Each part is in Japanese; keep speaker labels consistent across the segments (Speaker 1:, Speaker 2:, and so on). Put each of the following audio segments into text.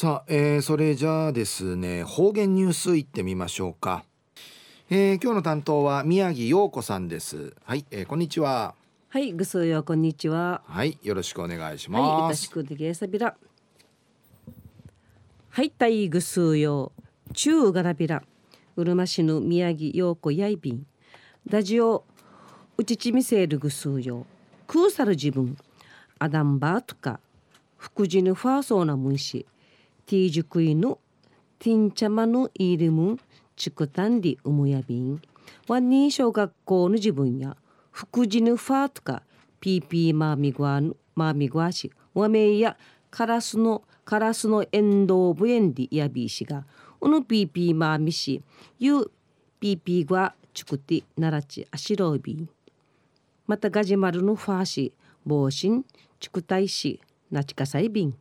Speaker 1: さあ、えー、それじゃあですね方言ニュースいってみましょうか、えー、今日の担当は宮城陽子さんです。はい、えー、こんにちは。
Speaker 2: はいぐすよこんにちは。
Speaker 1: はいよろしくお願いします。
Speaker 2: はいよろしくでげさびら。はいたいぐすよ中がらびら。うるま市の宮城陽子やいびん。ラジオうちちみせるぐすよくうさる自分。アダンバーとか。福寺のファーソーなむんしティージュクイのティンチャマのイルムンチクタンディウムヤビンワンニー小学校の自分や福寺のファーとかピーピーマーミグワマーミグワシワメイやカラスのカラスのエンドウブエンディヤビーシがうぬピーピーマーミシユーピーピーグワチクティナラチアシロービーまたガジマルのファーシ帽子チクタイシナチカサイビン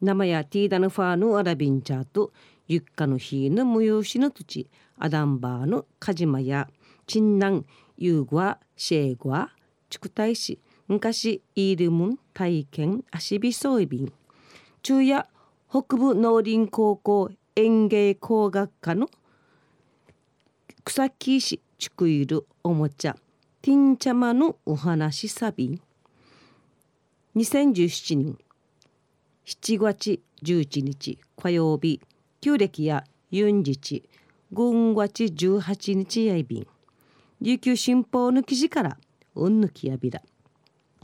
Speaker 2: 生やティーダのファーのアラビンチャーとユッカの日の無用しの土地アダンバーのカジマやチンナンユーグワシェーグワチクタイシ昔イールムン体験足火装備。便中夜北部農林高校園芸工学科の草木石チクイルおもちゃティンチャマのお話サビ。ン2017年7月11日火曜日旧暦やユンジチ軍月18日やいびん。琉球新報の記事からうんぬきやびら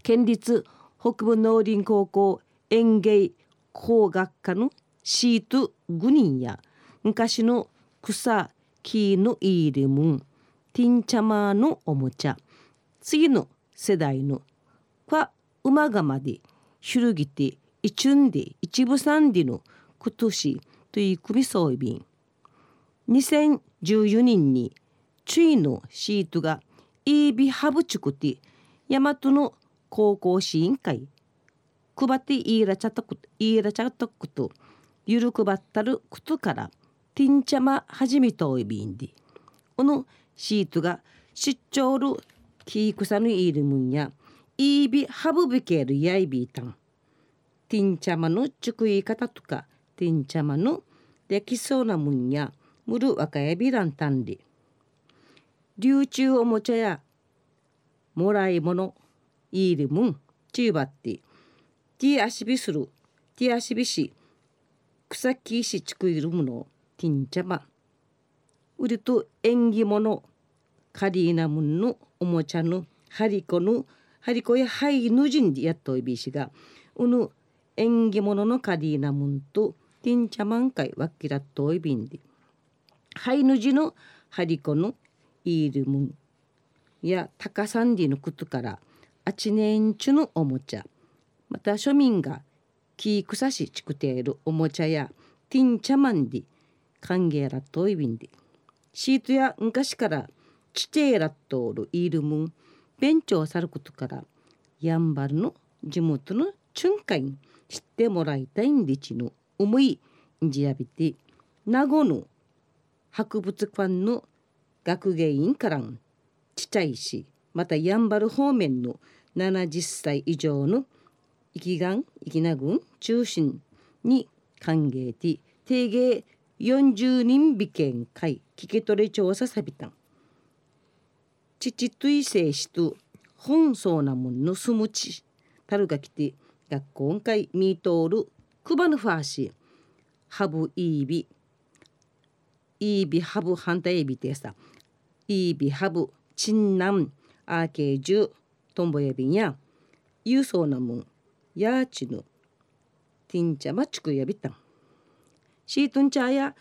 Speaker 2: 県立北部農林高校園芸工学科のシート5人や昔の草木のイールムンティンチャマーのおもちゃ次の世代のは馬がまで広げて三での今年という組装備。2014年にチュイのシートがイービハブチュクティ大和の高校市委員会。配っていらちゃったこといらちゃったこと。ゆるくばったることからティンチャマ始めといびんで。このシートが出張るキークサのいるもんやイービハブビケルやいびいたん。ティンチャマの作り方とかティンチャマのできそうなもんやむる若やびらんたんで流通おもちゃやもらい物いるもんちゅうばって。ティアシビするティアシビし草木し作るものティンチャマ。うりと縁起物カリーナムンのおもちゃのハリコのハリコやハイヌジンでやっといびしがうぬ縁起物のカリーナムンとティンチャマンカイワキラットイビンディ。ハイヌジのハリコのイールムンやタカサンディのことからあちねんちゅのおもちゃ。また庶民が木草しちくているおもちゃやティンチャマンディ歓迎ラットイビンディ。シートや昔からチテーラットールイールムンベンチョを去ることからやんばるの地元のチュンカイン。知ってもらいたいんでちの思いんじやびて名護の博物館の学芸員からんちっちゃいしまたやんばる方面の70歳以上の生きがん生きな軍中心に歓迎て定芸40人美見会聞き取り調査さびたん。父といせいしと本そうなもんのすむちたるがきて学校会ミートールクバヌファーシー。ハブイービイービハブ反対エビテさイービハブチンナン。アーケージュトンボエビンや。ユーソーナムンヤーチヌティンチャマチクヤビタンシートンチャーや。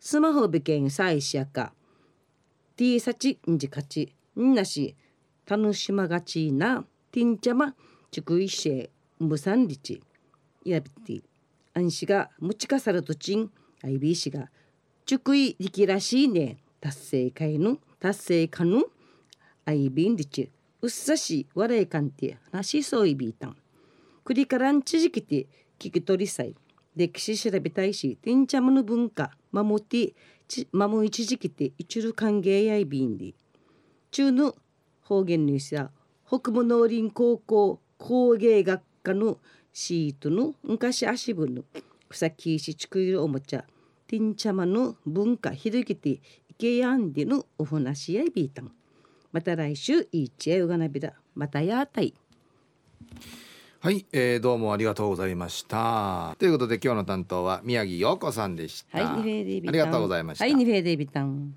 Speaker 2: スマホビケンサイシアカティーサチンジカチンなし。楽しまがちな。ティンチャマチクイシェムサンリチやびてアンシがムチカサルトチンアイビーシがチュクイリキらしいね達成会の達成かのアイビンリチうっさし笑いかんてなしそういびいたん。クリからんちじきて聞き取りさい。歴史調べたいしティンチャムの文化守って守一時期て一る歓迎やいびんり中の方言ニュースや北部農林高校工芸学家のシートの昔足分のふさきしちくいるおもちゃティンチャマの文化ひるぎていけやんでのおふなしやいびいたんまた来週いっちゃうがなびらまたやたい。
Speaker 1: はい、えー、どうもありがとうございました。ということで今日の担当は宮城陽子さんでした、
Speaker 2: はいニフェーデイビタン。
Speaker 1: ありがとうございました、
Speaker 2: はいニフェーデイビタン